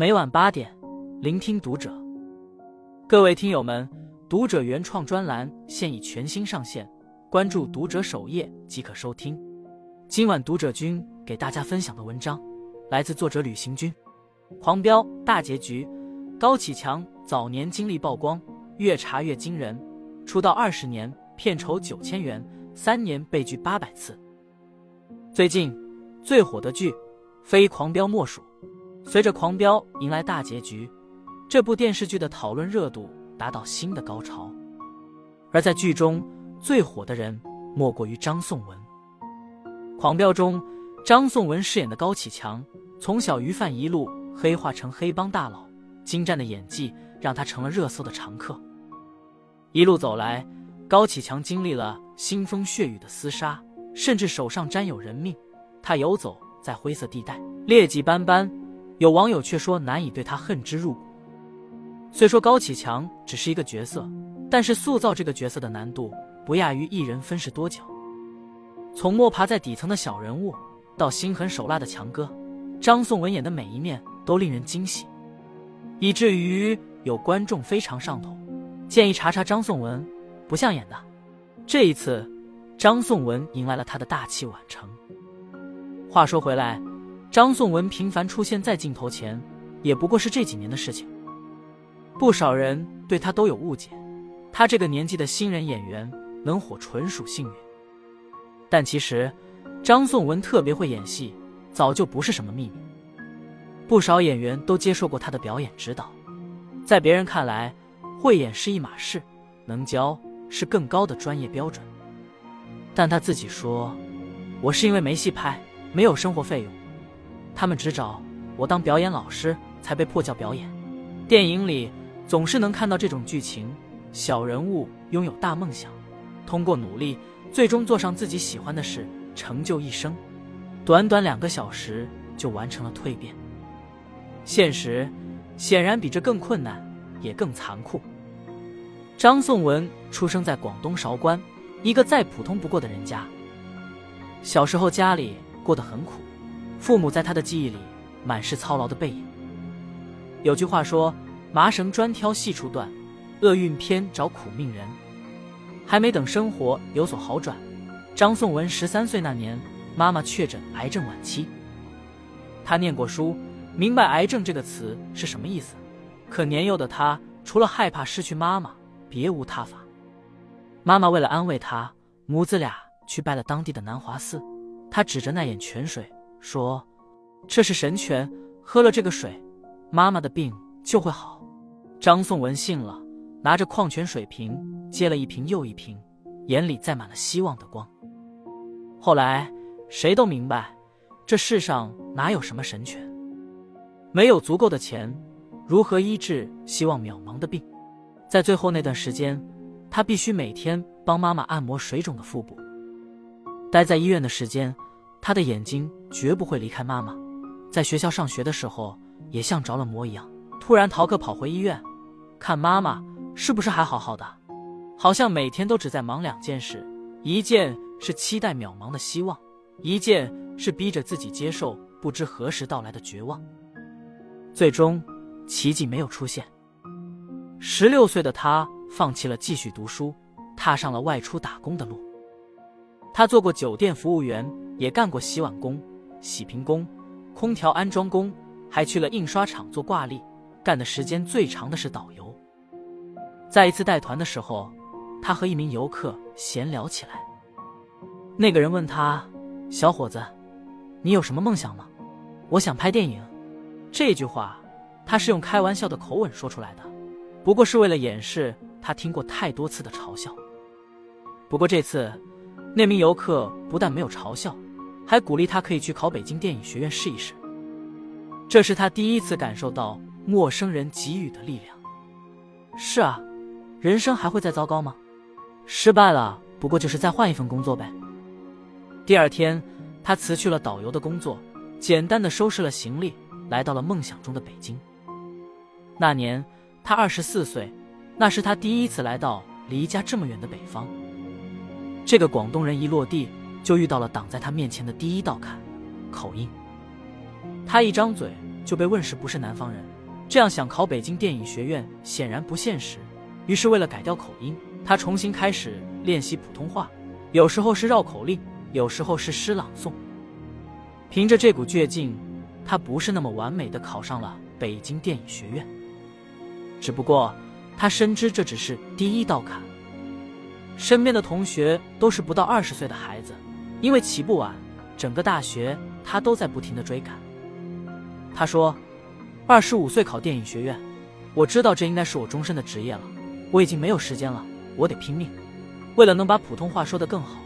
每晚八点，聆听读者。各位听友们，读者原创专栏现已全新上线，关注读者首页即可收听。今晚读者君给大家分享的文章来自作者旅行君。狂飙大结局，高启强早年经历曝光，越查越惊人。出道二十年，片酬九千元，三年被拒八百次。最近最火的剧，非《狂飙》莫属。随着《狂飙》迎来大结局，这部电视剧的讨论热度达到新的高潮。而在剧中最火的人，莫过于张颂文。《狂飙》中，张颂文饰演的高启强，从小鱼贩一路黑化成黑帮大佬，精湛的演技让他成了热搜的常客。一路走来，高启强经历了腥风血雨的厮杀，甚至手上沾有人命。他游走在灰色地带，劣迹斑斑。有网友却说难以对他恨之入骨。虽说高启强只是一个角色，但是塑造这个角色的难度不亚于一人分饰多角。从摸爬在底层的小人物，到心狠手辣的强哥，张颂文演的每一面都令人惊喜，以至于有观众非常上头，建议查查张颂文，不像演的。这一次，张颂文迎来了他的大器晚成。话说回来。张颂文频繁出现在镜头前，也不过是这几年的事情。不少人对他都有误解，他这个年纪的新人演员能火纯属幸运。但其实，张颂文特别会演戏，早就不是什么秘密。不少演员都接受过他的表演指导，在别人看来，会演是一码事，能教是更高的专业标准。但他自己说：“我是因为没戏拍，没有生活费用。”他们只找我当表演老师，才被迫叫表演。电影里总是能看到这种剧情：小人物拥有大梦想，通过努力，最终做上自己喜欢的事，成就一生。短短两个小时就完成了蜕变。现实显然比这更困难，也更残酷。张颂文出生在广东韶关，一个再普通不过的人家。小时候家里过得很苦。父母在他的记忆里满是操劳的背影。有句话说：“麻绳专挑细处断，厄运偏找苦命人。”还没等生活有所好转，张颂文十三岁那年，妈妈确诊癌症晚期。他念过书，明白“癌症”这个词是什么意思，可年幼的他除了害怕失去妈妈，别无他法。妈妈为了安慰他，母子俩去拜了当地的南华寺。他指着那眼泉水。说：“这是神泉，喝了这个水，妈妈的病就会好。”张颂文信了，拿着矿泉水瓶接了一瓶又一瓶，眼里载满了希望的光。后来，谁都明白，这世上哪有什么神泉？没有足够的钱，如何医治希望渺茫的病？在最后那段时间，他必须每天帮妈妈按摩水肿的腹部。待在医院的时间。他的眼睛绝不会离开妈妈，在学校上学的时候也像着了魔一样，突然逃课跑回医院，看妈妈是不是还好好的，好像每天都只在忙两件事：一件是期待渺茫的希望，一件是逼着自己接受不知何时到来的绝望。最终，奇迹没有出现。十六岁的他放弃了继续读书，踏上了外出打工的路。他做过酒店服务员。也干过洗碗工、洗瓶工、空调安装工，还去了印刷厂做挂历。干的时间最长的是导游。在一次带团的时候，他和一名游客闲聊起来。那个人问他：“小伙子，你有什么梦想吗？”“我想拍电影。”这句话他是用开玩笑的口吻说出来的，不过是为了掩饰他听过太多次的嘲笑。不过这次，那名游客不但没有嘲笑。还鼓励他可以去考北京电影学院试一试。这是他第一次感受到陌生人给予的力量。是啊，人生还会再糟糕吗？失败了，不过就是再换一份工作呗。第二天，他辞去了导游的工作，简单的收拾了行李，来到了梦想中的北京。那年他二十四岁，那是他第一次来到离家这么远的北方。这个广东人一落地。就遇到了挡在他面前的第一道坎——口音。他一张嘴就被问是不是南方人。这样想考北京电影学院显然不现实。于是为了改掉口音，他重新开始练习普通话，有时候是绕口令，有时候是诗朗诵。凭着这股倔劲，他不是那么完美的考上了北京电影学院。只不过他深知这只是第一道坎。身边的同学都是不到二十岁的孩子，因为起步晚，整个大学他都在不停的追赶。他说：“二十五岁考电影学院，我知道这应该是我终身的职业了。我已经没有时间了，我得拼命。为了能把普通话说得更好，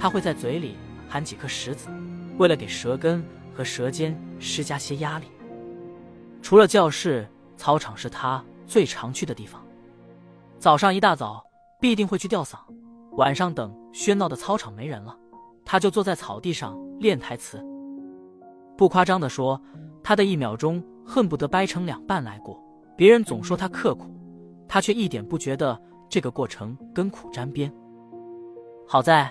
他会在嘴里含几颗石子，为了给舌根和舌尖施加些压力。除了教室，操场是他最常去的地方。早上一大早必定会去吊嗓。”晚上等喧闹的操场没人了，他就坐在草地上练台词。不夸张的说，他的一秒钟恨不得掰成两半来过。别人总说他刻苦，他却一点不觉得这个过程跟苦沾边。好在，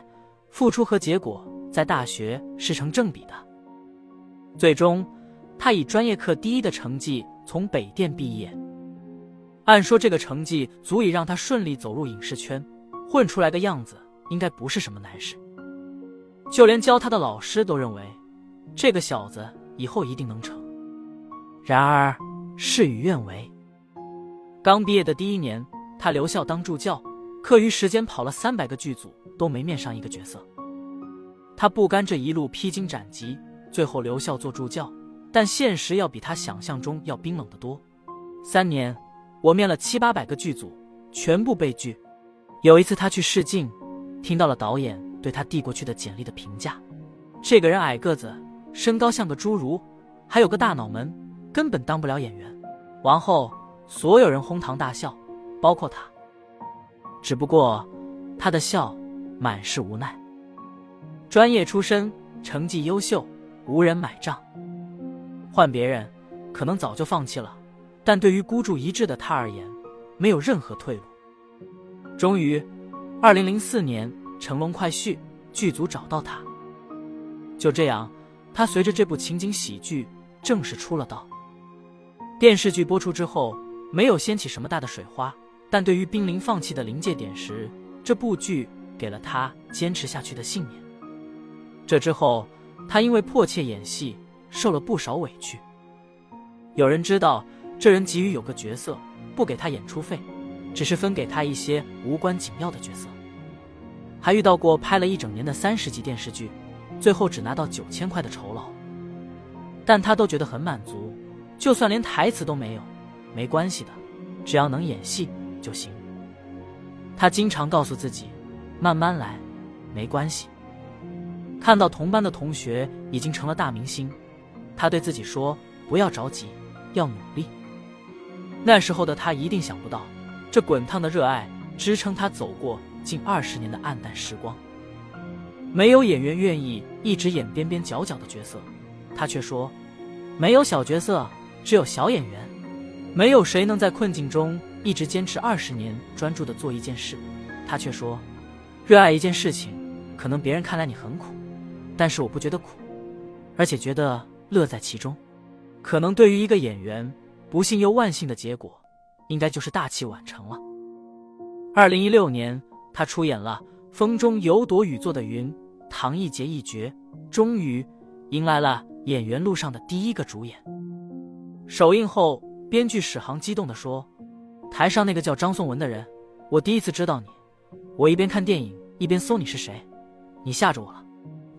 付出和结果在大学是成正比的。最终，他以专业课第一的成绩从北电毕业。按说这个成绩足以让他顺利走入影视圈。混出来的样子应该不是什么难事，就连教他的老师都认为这个小子以后一定能成。然而事与愿违，刚毕业的第一年，他留校当助教，课余时间跑了三百个剧组都没面上一个角色。他不甘这一路披荆斩棘，最后留校做助教，但现实要比他想象中要冰冷得多。三年，我面了七八百个剧组，全部被拒。有一次，他去试镜，听到了导演对他递过去的简历的评价：这个人矮个子，身高像个侏儒，还有个大脑门，根本当不了演员。完后，所有人哄堂大笑，包括他。只不过，他的笑满是无奈。专业出身，成绩优秀，无人买账。换别人，可能早就放弃了，但对于孤注一掷的他而言，没有任何退路。终于，二零零四年《成龙快婿》剧组找到他。就这样，他随着这部情景喜剧正式出了道。电视剧播出之后，没有掀起什么大的水花，但对于濒临放弃的临界点时，这部剧给了他坚持下去的信念。这之后，他因为迫切演戏，受了不少委屈。有人知道这人急于有个角色，不给他演出费。只是分给他一些无关紧要的角色，还遇到过拍了一整年的三十集电视剧，最后只拿到九千块的酬劳，但他都觉得很满足，就算连台词都没有，没关系的，只要能演戏就行。他经常告诉自己，慢慢来，没关系。看到同班的同学已经成了大明星，他对自己说，不要着急，要努力。那时候的他一定想不到。这滚烫的热爱支撑他走过近二十年的暗淡时光。没有演员愿意一直演边边角角的角色，他却说：“没有小角色，只有小演员。没有谁能在困境中一直坚持二十年专注的做一件事。”他却说：“热爱一件事情，可能别人看来你很苦，但是我不觉得苦，而且觉得乐在其中。可能对于一个演员，不幸又万幸的结果。”应该就是大器晚成了。二零一六年，他出演了《风中有朵雨做的云》，唐艺杰一角，终于迎来了演员路上的第一个主演。首映后，编剧史航激动地说：“台上那个叫张颂文的人，我第一次知道你。我一边看电影一边搜你是谁，你吓着我了。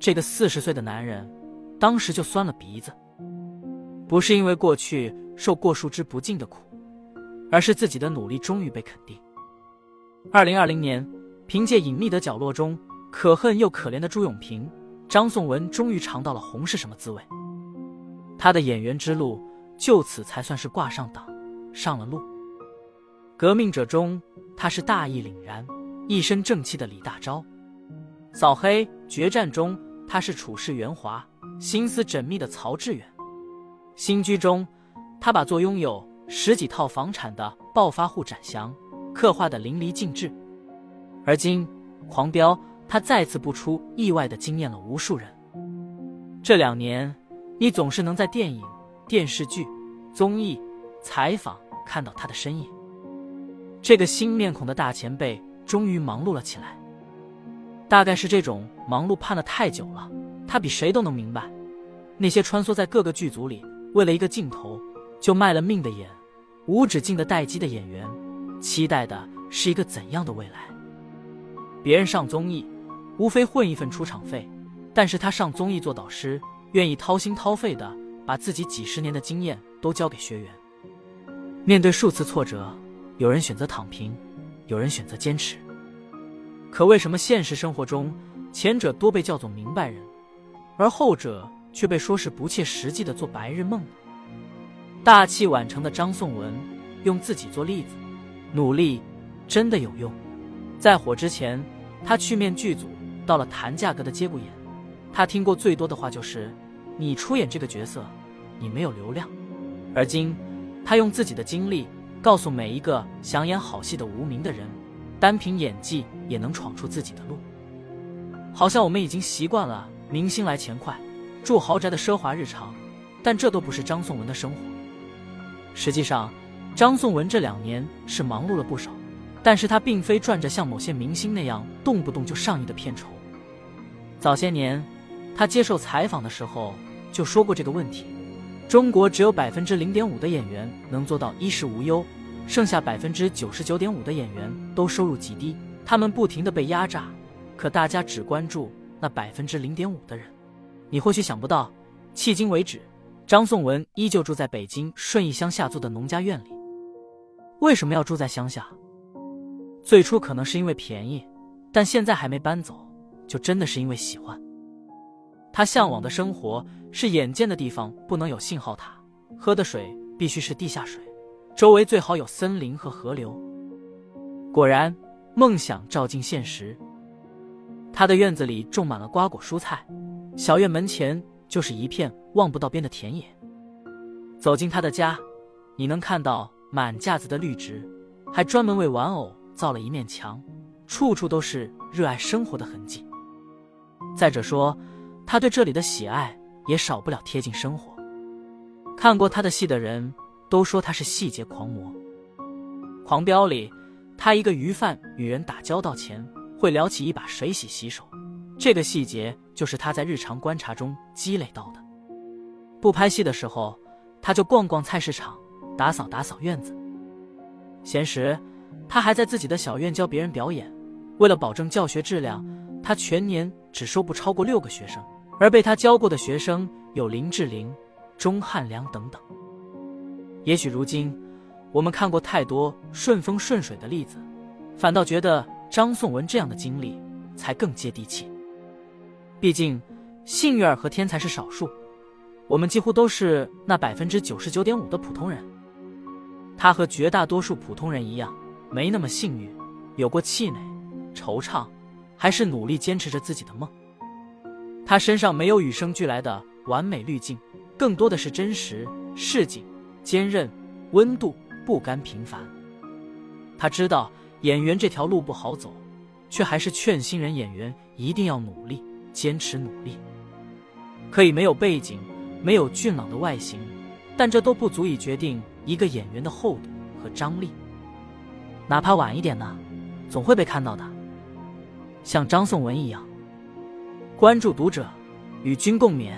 这个四十岁的男人，当时就酸了鼻子，不是因为过去受过数之不尽的苦。”而是自己的努力终于被肯定。二零二零年，凭借《隐秘的角落》中可恨又可怜的朱永平，张颂文终于尝到了红是什么滋味。他的演员之路就此才算是挂上档，上了路。革命者中，他是大义凛然、一身正气的李大钊；扫黑决战中，他是处事圆滑、心思缜密的曹志远；新居中，他把做拥有。十几套房产的暴发户展翔，刻画的淋漓尽致。而今，狂飙他再次不出意外的惊艳了无数人。这两年，你总是能在电影、电视剧、综艺、采访看到他的身影。这个新面孔的大前辈终于忙碌了起来。大概是这种忙碌盼了太久了，他比谁都能明白，那些穿梭在各个剧组里，为了一个镜头就卖了命的演无止境的待机的演员，期待的是一个怎样的未来？别人上综艺，无非混一份出场费，但是他上综艺做导师，愿意掏心掏肺的把自己几十年的经验都交给学员。面对数次挫折，有人选择躺平，有人选择坚持。可为什么现实生活中，前者多被叫做明白人，而后者却被说是不切实际的做白日梦呢？大器晚成的张颂文用自己做例子，努力真的有用。在火之前，他去面剧组，到了谈价格的节骨眼，他听过最多的话就是：“你出演这个角色，你没有流量。”而今，他用自己的经历告诉每一个想演好戏的无名的人。单凭演技也能闯出自己的路，好像我们已经习惯了明星来钱快、住豪宅的奢华日常，但这都不是张颂文的生活。实际上，张颂文这两年是忙碌了不少，但是他并非赚着像某些明星那样动不动就上亿的片酬。早些年，他接受采访的时候就说过这个问题：中国只有百分之零点五的演员能做到衣食无忧。剩下百分之九十九点五的演员都收入极低，他们不停的被压榨，可大家只关注那百分之零点五的人。你或许想不到，迄今为止，张颂文依旧住在北京顺义乡下租的农家院里。为什么要住在乡下？最初可能是因为便宜，但现在还没搬走，就真的是因为喜欢。他向往的生活是眼见的地方不能有信号塔，喝的水必须是地下水。周围最好有森林和河流。果然，梦想照进现实。他的院子里种满了瓜果蔬菜，小院门前就是一片望不到边的田野。走进他的家，你能看到满架子的绿植，还专门为玩偶造了一面墙，处处都是热爱生活的痕迹。再者说，他对这里的喜爱也少不了贴近生活。看过他的戏的人。都说他是细节狂魔，《狂飙》里，他一个鱼贩与人打交道前会撩起一把水洗洗手，这个细节就是他在日常观察中积累到的。不拍戏的时候，他就逛逛菜市场，打扫打扫院子。闲时，他还在自己的小院教别人表演。为了保证教学质量，他全年只收不超过六个学生，而被他教过的学生有林志玲、钟汉良等等。也许如今，我们看过太多顺风顺水的例子，反倒觉得张颂文这样的经历才更接地气。毕竟，幸运儿和天才是少数，我们几乎都是那百分之九十九点五的普通人。他和绝大多数普通人一样，没那么幸运，有过气馁、惆怅，还是努力坚持着自己的梦。他身上没有与生俱来的完美滤镜，更多的是真实、市井。坚韧、温度、不甘平凡。他知道演员这条路不好走，却还是劝新人演员一定要努力、坚持努力。可以没有背景，没有俊朗的外形，但这都不足以决定一个演员的厚度和张力。哪怕晚一点呢，总会被看到的。像张颂文一样，关注读者，与君共勉。